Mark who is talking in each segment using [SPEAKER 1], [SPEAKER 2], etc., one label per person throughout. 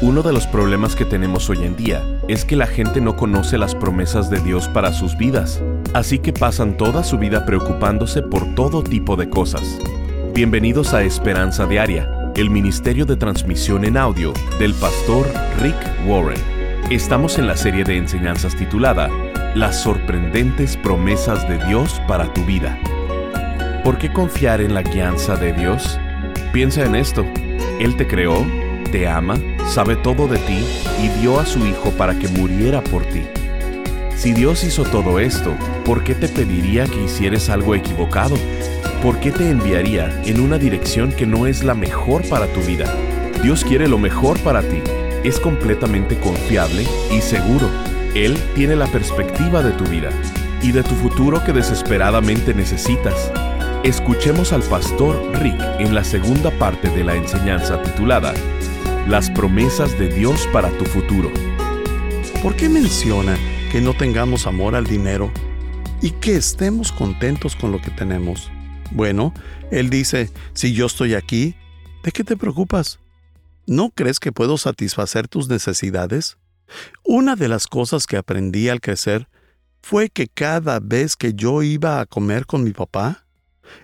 [SPEAKER 1] Uno de los problemas que tenemos hoy en día es que la gente no conoce las promesas de Dios para sus vidas, así que pasan toda su vida preocupándose por todo tipo de cosas. Bienvenidos a Esperanza Diaria, el ministerio de transmisión en audio del pastor Rick Warren. Estamos en la serie de enseñanzas titulada Las sorprendentes promesas de Dios para tu vida. ¿Por qué confiar en la guianza de Dios? Piensa en esto. Él te creó, te ama, sabe todo de ti y dio a su Hijo para que muriera por ti. Si Dios hizo todo esto, ¿por qué te pediría que hicieras algo equivocado? ¿Por qué te enviaría en una dirección que no es la mejor para tu vida? Dios quiere lo mejor para ti. Es completamente confiable y seguro. Él tiene la perspectiva de tu vida y de tu futuro que desesperadamente necesitas. Escuchemos al pastor Rick en la segunda parte de la enseñanza titulada Las promesas de Dios para tu futuro.
[SPEAKER 2] ¿Por qué menciona que no tengamos amor al dinero y que estemos contentos con lo que tenemos? Bueno, él dice, si yo estoy aquí, ¿de qué te preocupas? ¿No crees que puedo satisfacer tus necesidades? Una de las cosas que aprendí al crecer fue que cada vez que yo iba a comer con mi papá,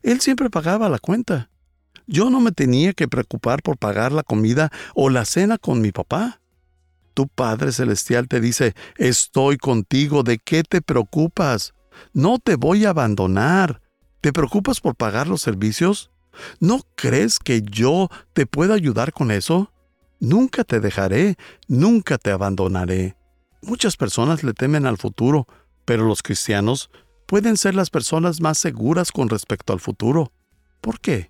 [SPEAKER 2] él siempre pagaba la cuenta. Yo no me tenía que preocupar por pagar la comida o la cena con mi papá. Tu Padre Celestial te dice, estoy contigo, ¿de qué te preocupas? No te voy a abandonar. ¿Te preocupas por pagar los servicios? ¿No crees que yo te puedo ayudar con eso? Nunca te dejaré, nunca te abandonaré. Muchas personas le temen al futuro, pero los cristianos pueden ser las personas más seguras con respecto al futuro. ¿Por qué?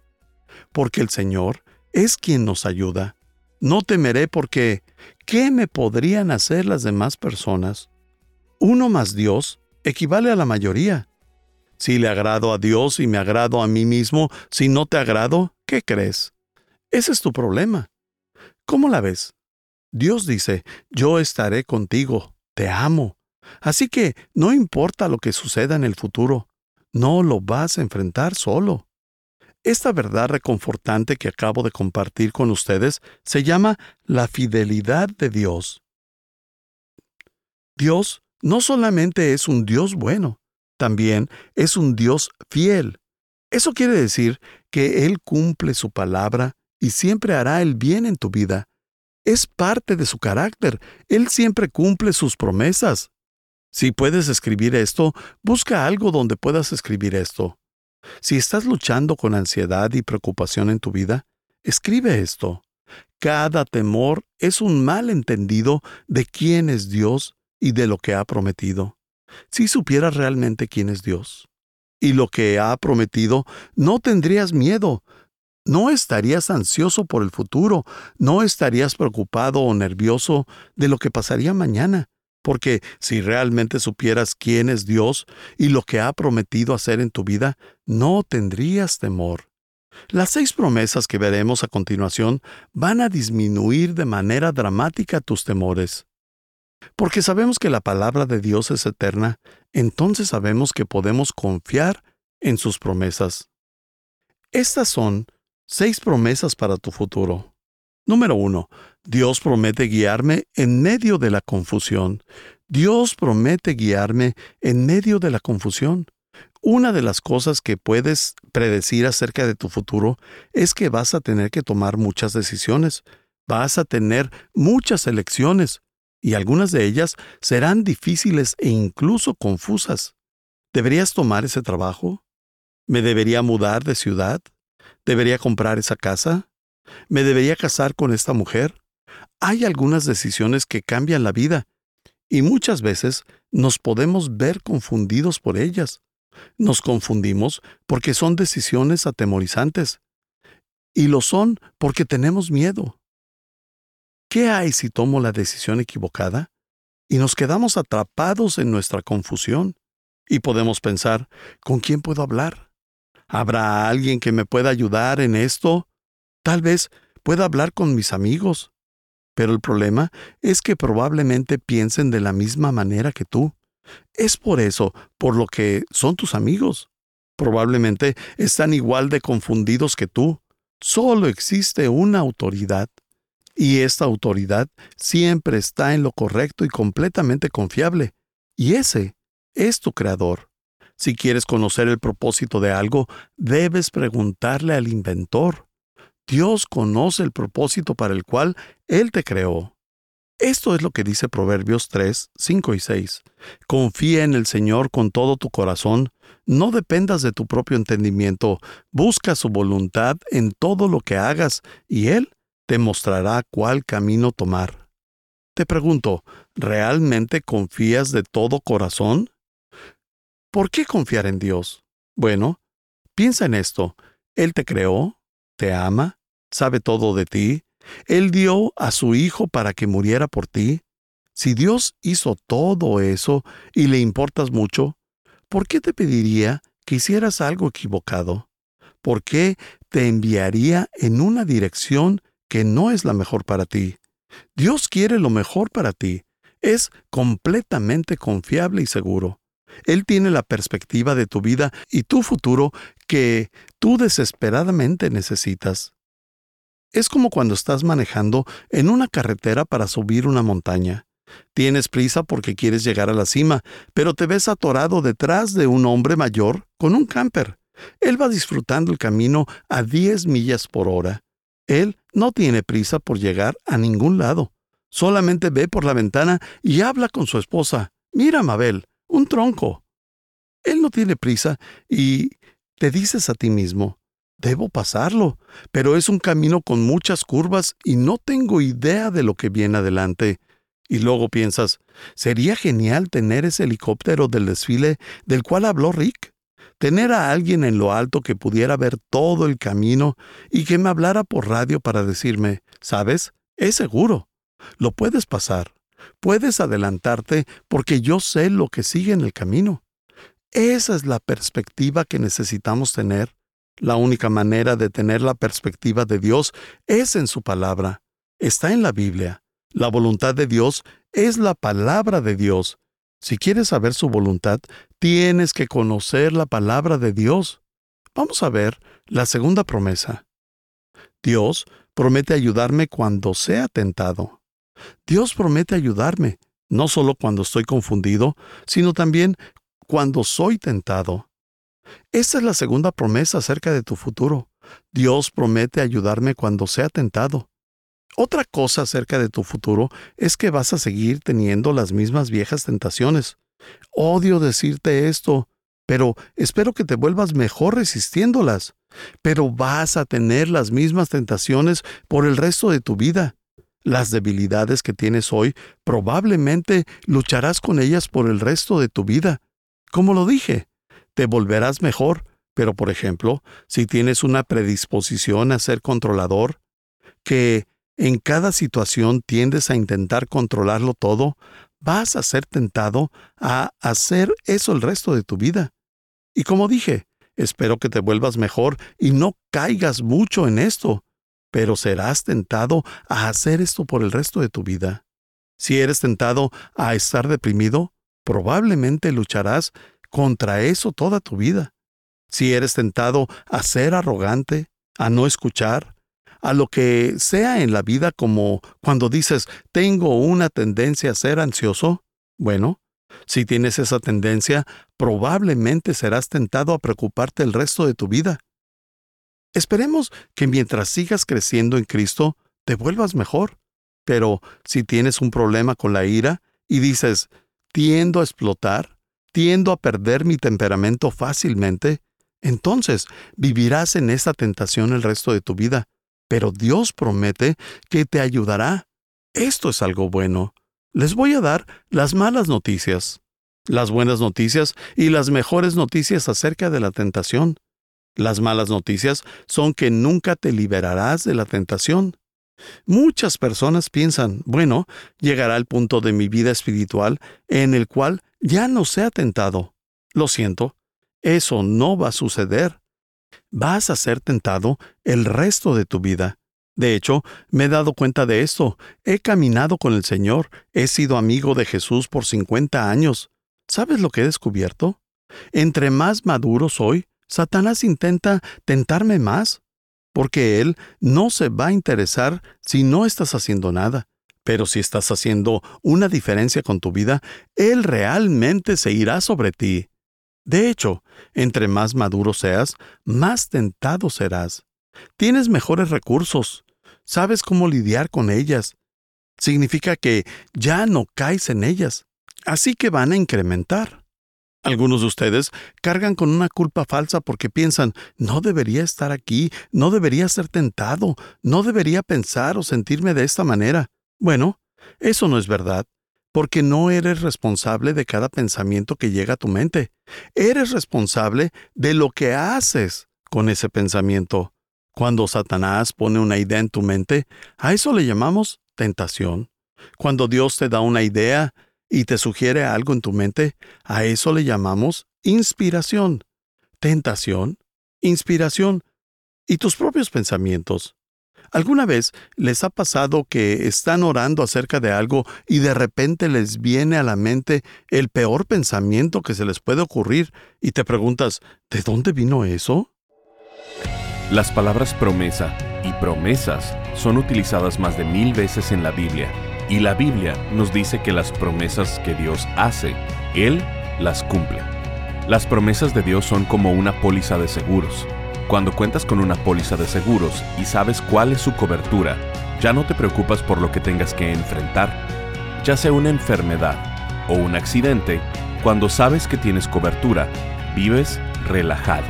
[SPEAKER 2] Porque el Señor es quien nos ayuda. No temeré porque ¿qué me podrían hacer las demás personas? Uno más Dios equivale a la mayoría. Si le agrado a Dios y me agrado a mí mismo, si no te agrado, ¿qué crees? Ese es tu problema. ¿Cómo la ves? Dios dice, yo estaré contigo, te amo, Así que no importa lo que suceda en el futuro, no lo vas a enfrentar solo. Esta verdad reconfortante que acabo de compartir con ustedes se llama la fidelidad de Dios. Dios no solamente es un Dios bueno, también es un Dios fiel. Eso quiere decir que Él cumple su palabra y siempre hará el bien en tu vida. Es parte de su carácter. Él siempre cumple sus promesas. Si puedes escribir esto, busca algo donde puedas escribir esto. Si estás luchando con ansiedad y preocupación en tu vida, escribe esto. Cada temor es un mal entendido de quién es Dios y de lo que ha prometido. Si supieras realmente quién es Dios y lo que ha prometido, no tendrías miedo, no estarías ansioso por el futuro, no estarías preocupado o nervioso de lo que pasaría mañana, porque si realmente supieras quién es Dios y lo que ha prometido hacer en tu vida, no tendrías temor. Las seis promesas que veremos a continuación van a disminuir de manera dramática tus temores. Porque sabemos que la palabra de Dios es eterna, entonces sabemos que podemos confiar en sus promesas. Estas son seis promesas para tu futuro. Número uno, Dios promete guiarme en medio de la confusión. Dios promete guiarme en medio de la confusión. Una de las cosas que puedes predecir acerca de tu futuro es que vas a tener que tomar muchas decisiones, vas a tener muchas elecciones, y algunas de ellas serán difíciles e incluso confusas. ¿Deberías tomar ese trabajo? ¿Me debería mudar de ciudad? ¿Debería comprar esa casa? ¿Me debería casar con esta mujer? Hay algunas decisiones que cambian la vida y muchas veces nos podemos ver confundidos por ellas. Nos confundimos porque son decisiones atemorizantes y lo son porque tenemos miedo. ¿Qué hay si tomo la decisión equivocada? Y nos quedamos atrapados en nuestra confusión y podemos pensar, ¿con quién puedo hablar? ¿Habrá alguien que me pueda ayudar en esto? Tal vez pueda hablar con mis amigos. Pero el problema es que probablemente piensen de la misma manera que tú. Es por eso, por lo que son tus amigos. Probablemente están igual de confundidos que tú. Solo existe una autoridad. Y esta autoridad siempre está en lo correcto y completamente confiable. Y ese es tu creador. Si quieres conocer el propósito de algo, debes preguntarle al inventor. Dios conoce el propósito para el cual Él te creó. Esto es lo que dice Proverbios 3, 5 y 6. Confía en el Señor con todo tu corazón, no dependas de tu propio entendimiento, busca su voluntad en todo lo que hagas y Él te mostrará cuál camino tomar. Te pregunto, ¿realmente confías de todo corazón? ¿Por qué confiar en Dios? Bueno, piensa en esto. Él te creó, te ama, sabe todo de ti, él dio a su Hijo para que muriera por ti. Si Dios hizo todo eso y le importas mucho, ¿por qué te pediría que hicieras algo equivocado? ¿Por qué te enviaría en una dirección que no es la mejor para ti? Dios quiere lo mejor para ti. Es completamente confiable y seguro. Él tiene la perspectiva de tu vida y tu futuro que tú desesperadamente necesitas. Es como cuando estás manejando en una carretera para subir una montaña. Tienes prisa porque quieres llegar a la cima, pero te ves atorado detrás de un hombre mayor con un camper. Él va disfrutando el camino a 10 millas por hora. Él no tiene prisa por llegar a ningún lado. Solamente ve por la ventana y habla con su esposa. Mira, Mabel, un tronco. Él no tiene prisa y te dices a ti mismo, debo pasarlo, pero es un camino con muchas curvas y no tengo idea de lo que viene adelante. Y luego piensas, sería genial tener ese helicóptero del desfile del cual habló Rick. Tener a alguien en lo alto que pudiera ver todo el camino y que me hablara por radio para decirme, ¿sabes? Es seguro. Lo puedes pasar. Puedes adelantarte porque yo sé lo que sigue en el camino. Esa es la perspectiva que necesitamos tener la única manera de tener la perspectiva de Dios es en su palabra. Está en la Biblia. La voluntad de Dios es la palabra de Dios. Si quieres saber su voluntad, tienes que conocer la palabra de Dios. Vamos a ver la segunda promesa. Dios promete ayudarme cuando sea tentado. Dios promete ayudarme, no solo cuando estoy confundido, sino también cuando soy tentado. Esta es la segunda promesa acerca de tu futuro. Dios promete ayudarme cuando sea tentado. Otra cosa acerca de tu futuro es que vas a seguir teniendo las mismas viejas tentaciones. Odio decirte esto, pero espero que te vuelvas mejor resistiéndolas. Pero vas a tener las mismas tentaciones por el resto de tu vida. Las debilidades que tienes hoy probablemente lucharás con ellas por el resto de tu vida. Como lo dije, te volverás mejor, pero por ejemplo, si tienes una predisposición a ser controlador, que en cada situación tiendes a intentar controlarlo todo, vas a ser tentado a hacer eso el resto de tu vida. Y como dije, espero que te vuelvas mejor y no caigas mucho en esto, pero serás tentado a hacer esto por el resto de tu vida. Si eres tentado a estar deprimido, probablemente lucharás contra eso toda tu vida. Si eres tentado a ser arrogante, a no escuchar, a lo que sea en la vida como cuando dices tengo una tendencia a ser ansioso, bueno, si tienes esa tendencia, probablemente serás tentado a preocuparte el resto de tu vida. Esperemos que mientras sigas creciendo en Cristo, te vuelvas mejor. Pero si tienes un problema con la ira y dices, tiendo a explotar, tiendo a perder mi temperamento fácilmente, entonces vivirás en esta tentación el resto de tu vida. Pero Dios promete que te ayudará. Esto es algo bueno. Les voy a dar las malas noticias, las buenas noticias y las mejores noticias acerca de la tentación. Las malas noticias son que nunca te liberarás de la tentación. Muchas personas piensan, bueno, llegará el punto de mi vida espiritual en el cual ya no sea tentado. Lo siento, eso no va a suceder. Vas a ser tentado el resto de tu vida. De hecho, me he dado cuenta de esto. He caminado con el Señor, he sido amigo de Jesús por 50 años. ¿Sabes lo que he descubierto? Entre más maduro soy, Satanás intenta tentarme más. porque Él no se va a interesar si no estás haciendo nada. Pero si estás haciendo una diferencia con tu vida, Él realmente se irá sobre ti. De hecho, entre más maduro seas, más tentado serás. Tienes mejores recursos, sabes cómo lidiar con ellas. Significa que ya no caes en ellas, así que van a incrementar. Algunos de ustedes cargan con una culpa falsa porque piensan, no debería estar aquí, no debería ser tentado, no debería pensar o sentirme de esta manera. Bueno, eso no es verdad, porque no eres responsable de cada pensamiento que llega a tu mente. Eres responsable de lo que haces con ese pensamiento. Cuando Satanás pone una idea en tu mente, a eso le llamamos tentación. Cuando Dios te da una idea, y te sugiere algo en tu mente, a eso le llamamos inspiración, tentación, inspiración y tus propios pensamientos. ¿Alguna vez les ha pasado que están orando acerca de algo y de repente les viene a la mente el peor pensamiento que se les puede ocurrir y te preguntas, ¿de dónde vino eso?
[SPEAKER 1] Las palabras promesa y promesas son utilizadas más de mil veces en la Biblia y la Biblia nos dice que las promesas que Dios hace, Él las cumple. Las promesas de Dios son como una póliza de seguros. Cuando cuentas con una póliza de seguros y sabes cuál es su cobertura, ya no te preocupas por lo que tengas que enfrentar. Ya sea una enfermedad o un accidente, cuando sabes que tienes cobertura, vives relajado.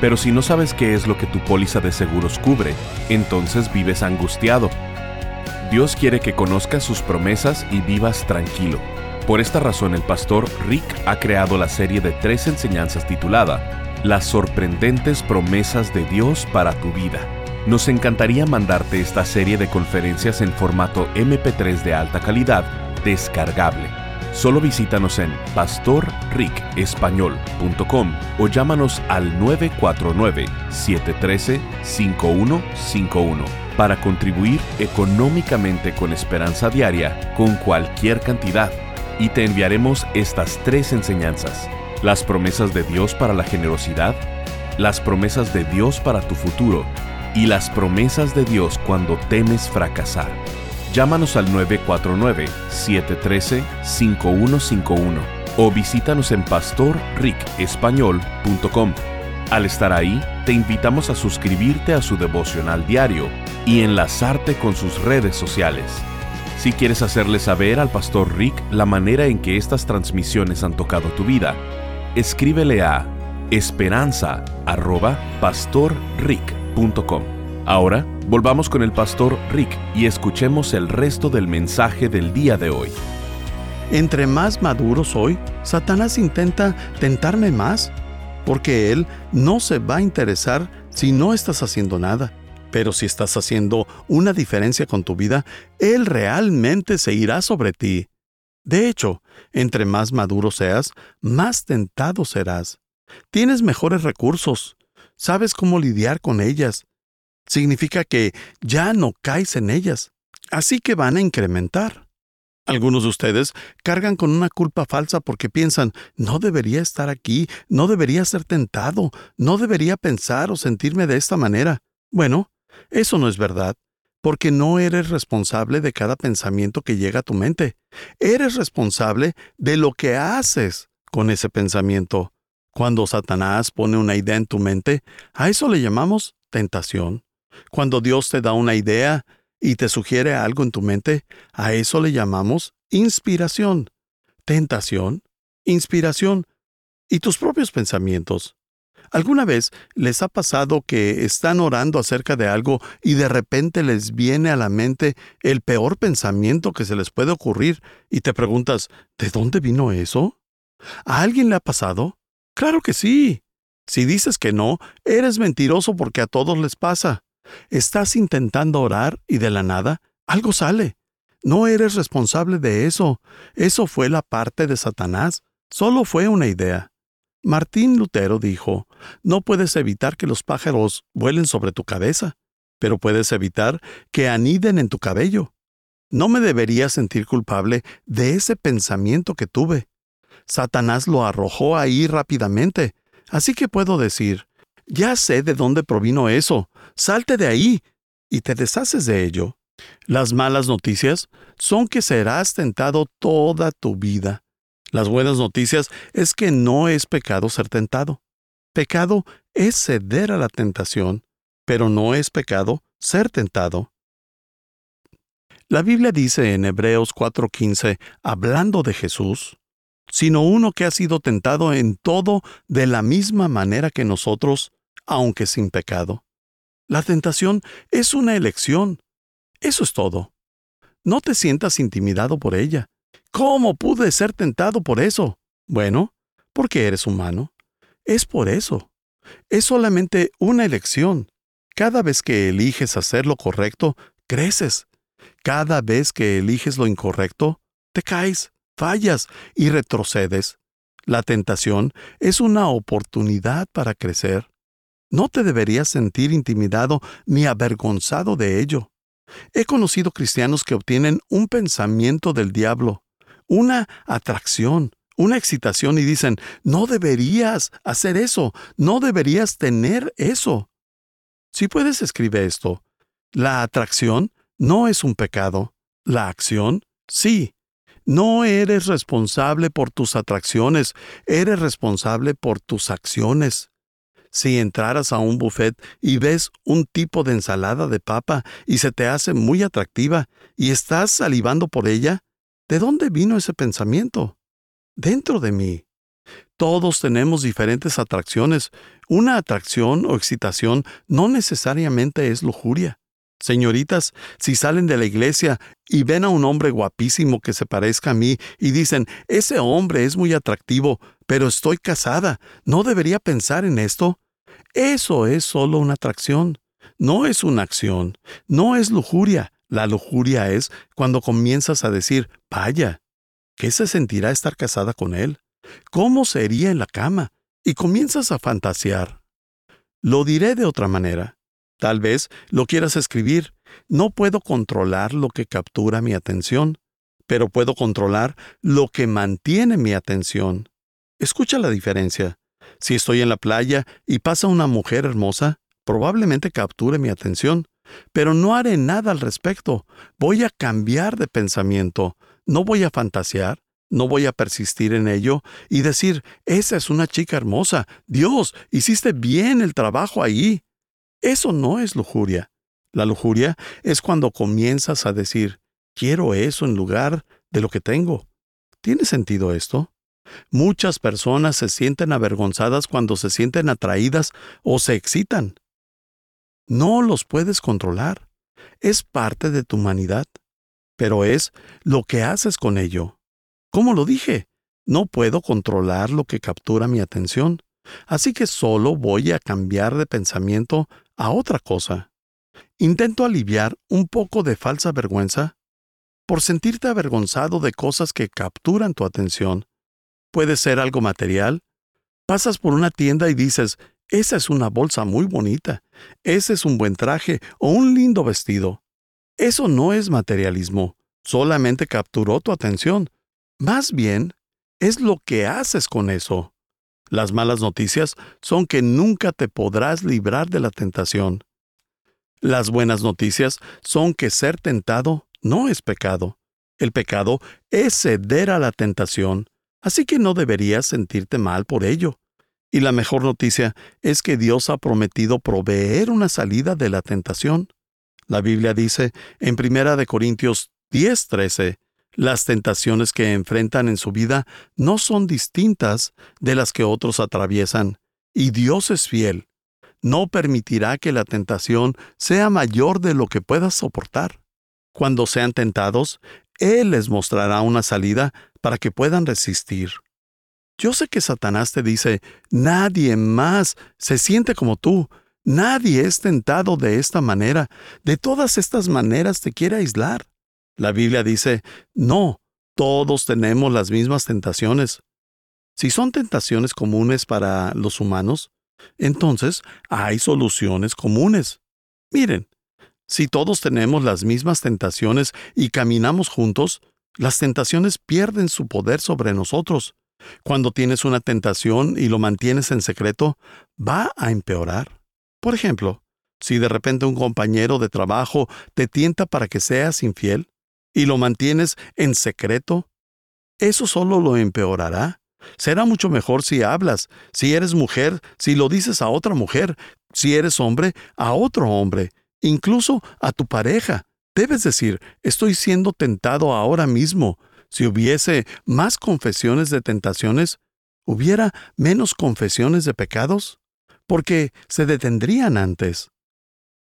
[SPEAKER 1] Pero si no sabes qué es lo que tu póliza de seguros cubre, entonces vives angustiado Dios quiere que conozcas sus promesas y vivas tranquilo. Por esta razón el pastor Rick ha creado la serie de tres enseñanzas titulada Las sorprendentes promesas de Dios para tu vida. Nos encantaría mandarte esta serie de conferencias en formato MP3 de alta calidad descargable. Solo visítanos en pastorricespañol.com o llámanos al 949-713-5151 para contribuir económicamente con Esperanza Diaria con cualquier cantidad y te enviaremos estas tres enseñanzas. Las promesas de Dios para la generosidad, las promesas de Dios para tu futuro y las promesas de Dios cuando temes fracasar. Llámanos al 949-713-5151 o visítanos en pastorricespañol.com. Al estar ahí, te invitamos a suscribirte a su devocional diario y enlazarte con sus redes sociales. Si quieres hacerle saber al pastor Rick la manera en que estas transmisiones han tocado tu vida, escríbele a esperanza@pastorrick.com. Ahora, volvamos con el pastor Rick y escuchemos el resto del mensaje del día de hoy.
[SPEAKER 2] Entre más maduro soy, Satanás intenta tentarme más porque Él no se va a interesar si no estás haciendo nada. Pero si estás haciendo una diferencia con tu vida, Él realmente se irá sobre ti. De hecho, entre más maduro seas, más tentado serás. Tienes mejores recursos, sabes cómo lidiar con ellas. Significa que ya no caes en ellas, así que van a incrementar. Algunos de ustedes cargan con una culpa falsa porque piensan, no debería estar aquí, no debería ser tentado, no debería pensar o sentirme de esta manera. Bueno, eso no es verdad, porque no eres responsable de cada pensamiento que llega a tu mente. Eres responsable de lo que haces con ese pensamiento. Cuando Satanás pone una idea en tu mente, a eso le llamamos tentación. Cuando Dios te da una idea, y te sugiere algo en tu mente, a eso le llamamos inspiración, tentación, inspiración y tus propios pensamientos. ¿Alguna vez les ha pasado que están orando acerca de algo y de repente les viene a la mente el peor pensamiento que se les puede ocurrir y te preguntas, ¿de dónde vino eso? ¿A alguien le ha pasado? Claro que sí. Si dices que no, eres mentiroso porque a todos les pasa. Estás intentando orar y de la nada algo sale. No eres responsable de eso. Eso fue la parte de Satanás. Solo fue una idea. Martín Lutero dijo, no puedes evitar que los pájaros vuelen sobre tu cabeza, pero puedes evitar que aniden en tu cabello. No me debería sentir culpable de ese pensamiento que tuve. Satanás lo arrojó ahí rápidamente, así que puedo decir, Ya sé de dónde provino eso. Salte de ahí. Y te deshaces de ello. Las malas noticias son que serás tentado toda tu vida. Las buenas noticias es que no es pecado ser tentado. Pecado es ceder a la tentación, pero no es pecado ser tentado. La Biblia dice en Hebreos 4:15, hablando de Jesús, sino uno que ha sido tentado en todo de la misma manera que nosotros, aunque sin pecado. La tentación es una elección. Eso es todo. No te sientas intimidado por ella. ¿Cómo pude ser tentado por eso? Bueno, porque eres humano. Es por eso. Es solamente una elección. Cada vez que eliges hacer lo correcto, creces. Cada vez que eliges lo incorrecto, te caes, fallas y retrocedes. La tentación es una oportunidad para crecer. No te deberías sentir intimidado ni avergonzado de ello. He conocido cristianos que obtienen un pensamiento del diablo, una atracción, una excitación y dicen, no deberías hacer eso, no deberías tener eso. Si puedes, escribe esto. La atracción no es un pecado. La acción, sí. No eres responsable por tus atracciones, eres responsable por tus acciones. Si entraras a un buffet y ves un tipo de ensalada de papa y se te hace muy atractiva y estás salivando por ella, ¿de dónde vino ese pensamiento? Dentro de mí. Todos tenemos diferentes atracciones. Una atracción o excitación no necesariamente es lujuria. Señoritas, si salen de la iglesia y ven a un hombre guapísimo que se parezca a mí y dicen, ese hombre es muy atractivo, pero estoy casada, ¿no debería pensar en esto? Eso es solo una atracción, no es una acción, no es lujuria. La lujuria es cuando comienzas a decir, vaya, ¿qué se sentirá estar casada con él? ¿Cómo sería en la cama? Y comienzas a fantasear. Lo diré de otra manera. Tal vez lo quieras escribir. No puedo controlar lo que captura mi atención, pero puedo controlar lo que mantiene mi atención. Escucha la diferencia. Si estoy en la playa y pasa una mujer hermosa, probablemente capture mi atención, pero no haré nada al respecto. Voy a cambiar de pensamiento. No voy a fantasear, no voy a persistir en ello y decir, esa es una chica hermosa. Dios, hiciste bien el trabajo ahí. Eso no es lujuria. La lujuria es cuando comienzas a decir, quiero eso en lugar de lo que tengo. ¿Tiene sentido esto? Muchas personas se sienten avergonzadas cuando se sienten atraídas o se excitan. No los puedes controlar. Es parte de tu humanidad, pero es lo que haces con ello. ¿Cómo lo dije? No puedo controlar lo que captura mi atención, así que solo voy a cambiar de pensamiento a otra cosa. Intento aliviar un poco de falsa vergüenza por sentirte avergonzado de cosas que capturan tu atención. Puede ser algo material. Pasas por una tienda y dices, esa es una bolsa muy bonita, ese es un buen traje o un lindo vestido. Eso no es materialismo, solamente capturó tu atención, más bien, es lo que haces con eso. Las malas noticias son que nunca te podrás librar de la tentación. Las buenas noticias son que ser tentado no es pecado. El pecado es ceder a la tentación, así que no deberías sentirte mal por ello. Y la mejor noticia es que Dios ha prometido proveer una salida de la tentación. La Biblia dice en 1 Corintios 10:13, las tentaciones que enfrentan en su vida no son distintas de las que otros atraviesan, y Dios es fiel. No permitirá que la tentación sea mayor de lo que puedas soportar. Cuando sean tentados, Él les mostrará una salida para que puedan resistir. Yo sé que Satanás te dice, nadie más se siente como tú, nadie es tentado de esta manera, de todas estas maneras te quiere aislar. La Biblia dice, no, todos tenemos las mismas tentaciones. Si son tentaciones comunes para los humanos, entonces hay soluciones comunes. Miren, si todos tenemos las mismas tentaciones y caminamos juntos, las tentaciones pierden su poder sobre nosotros. Cuando tienes una tentación y lo mantienes en secreto, va a empeorar. Por ejemplo, si de repente un compañero de trabajo te tienta para que seas infiel y lo mantienes en secreto, eso solo lo empeorará. Será mucho mejor si hablas, si eres mujer, si lo dices a otra mujer, si eres hombre, a otro hombre, incluso a tu pareja. Debes decir, estoy siendo tentado ahora mismo. Si hubiese más confesiones de tentaciones, ¿hubiera menos confesiones de pecados? Porque se detendrían antes.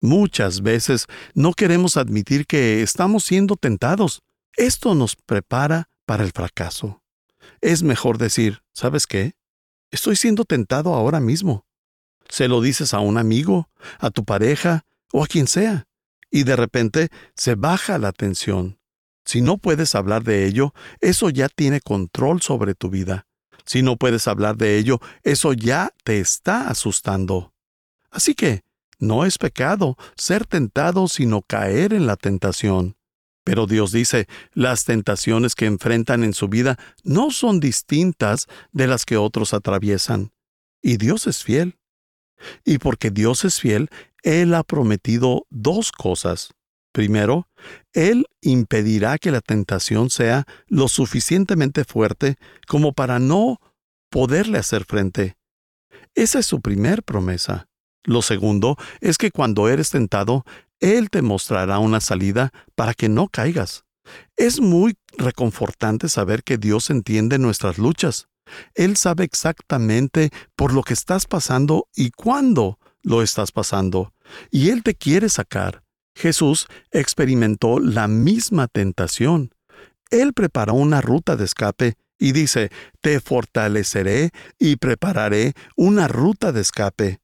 [SPEAKER 2] Muchas veces no queremos admitir que estamos siendo tentados. Esto nos prepara para el fracaso. Es mejor decir, ¿sabes qué? Estoy siendo tentado ahora mismo. Se lo dices a un amigo, a tu pareja o a quien sea, y de repente se baja la tensión. Si no puedes hablar de ello, eso ya tiene control sobre tu vida. Si no puedes hablar de ello, eso ya te está asustando. Así que, no es pecado ser tentado sino caer en la tentación. Pero Dios dice, las tentaciones que enfrentan en su vida no son distintas de las que otros atraviesan. Y Dios es fiel. Y porque Dios es fiel, Él ha prometido dos cosas. Primero, Él impedirá que la tentación sea lo suficientemente fuerte como para no poderle hacer frente. Esa es su primer promesa. Lo segundo es que cuando eres tentado, Él te mostrará una salida para que no caigas. Es muy reconfortante saber que Dios entiende nuestras luchas. Él sabe exactamente por lo que estás pasando y cuándo lo estás pasando. Y Él te quiere sacar. Jesús experimentó la misma tentación. Él preparó una ruta de escape y dice, te fortaleceré y prepararé una ruta de escape.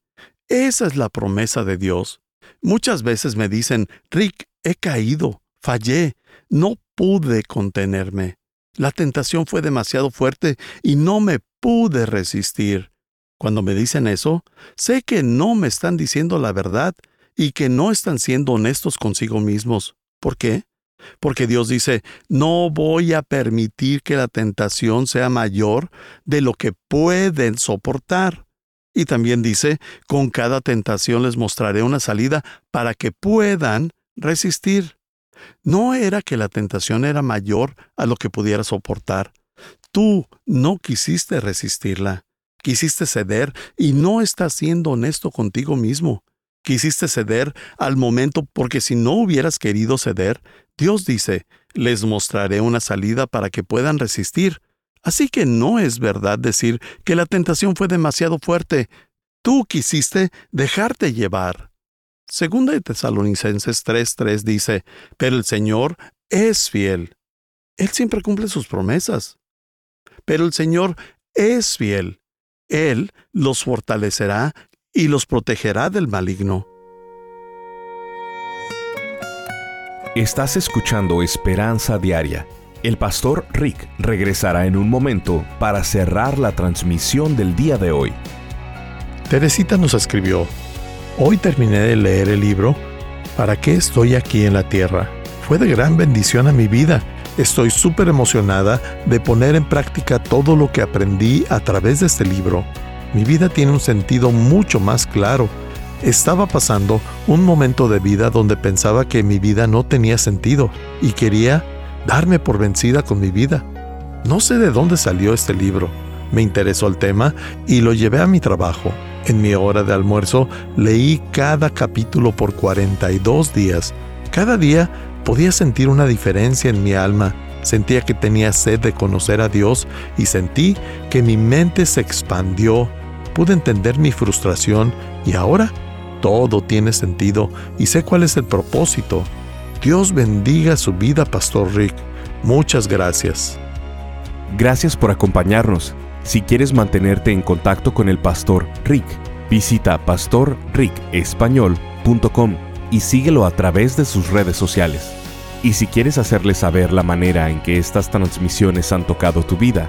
[SPEAKER 2] Esa es la promesa de Dios. Muchas veces me dicen, Rick, he caído, fallé, no pude contenerme. La tentación fue demasiado fuerte y no me pude resistir. Cuando me dicen eso, sé que no me están diciendo la verdad y que no están siendo honestos consigo mismos. ¿Por qué? Porque Dios dice, no voy a permitir que la tentación sea mayor de lo que pueden soportar. Y también dice, con cada tentación les mostraré una salida para que puedan resistir. No era que la tentación era mayor a lo que pudiera soportar. Tú no quisiste resistirla. Quisiste ceder y no estás siendo honesto contigo mismo. Quisiste ceder al momento porque si no hubieras querido ceder, Dios dice, les mostraré una salida para que puedan resistir. Así que no es verdad decir que la tentación fue demasiado fuerte. Tú quisiste dejarte llevar. Segunda de Tesalonicenses 3:3 dice, pero el Señor es fiel. Él siempre cumple sus promesas. Pero el Señor es fiel. Él los fortalecerá y los protegerá del maligno.
[SPEAKER 1] Estás escuchando Esperanza Diaria el pastor Rick regresará en un momento para cerrar la transmisión del día de hoy.
[SPEAKER 2] Teresita nos escribió, Hoy terminé de leer el libro ¿Para qué estoy aquí en la tierra? Fue de gran bendición a mi vida. Estoy súper emocionada de poner en práctica todo lo que aprendí a través de este libro. Mi vida tiene un sentido mucho más claro. Estaba pasando un momento de vida donde pensaba que mi vida no tenía sentido y quería darme por vencida con mi vida. No sé de dónde salió este libro. Me interesó el tema y lo llevé a mi trabajo. En mi hora de almuerzo leí cada capítulo por 42 días. Cada día podía sentir una diferencia en mi alma. Sentía que tenía sed de conocer a Dios y sentí que mi mente se expandió. Pude entender mi frustración y ahora todo tiene sentido y sé cuál es el propósito. Dios bendiga su vida, Pastor Rick. Muchas gracias.
[SPEAKER 1] Gracias por acompañarnos. Si quieres mantenerte en contacto con el Pastor Rick, visita pastorricespañol.com y síguelo a través de sus redes sociales. Y si quieres hacerle saber la manera en que estas transmisiones han tocado tu vida,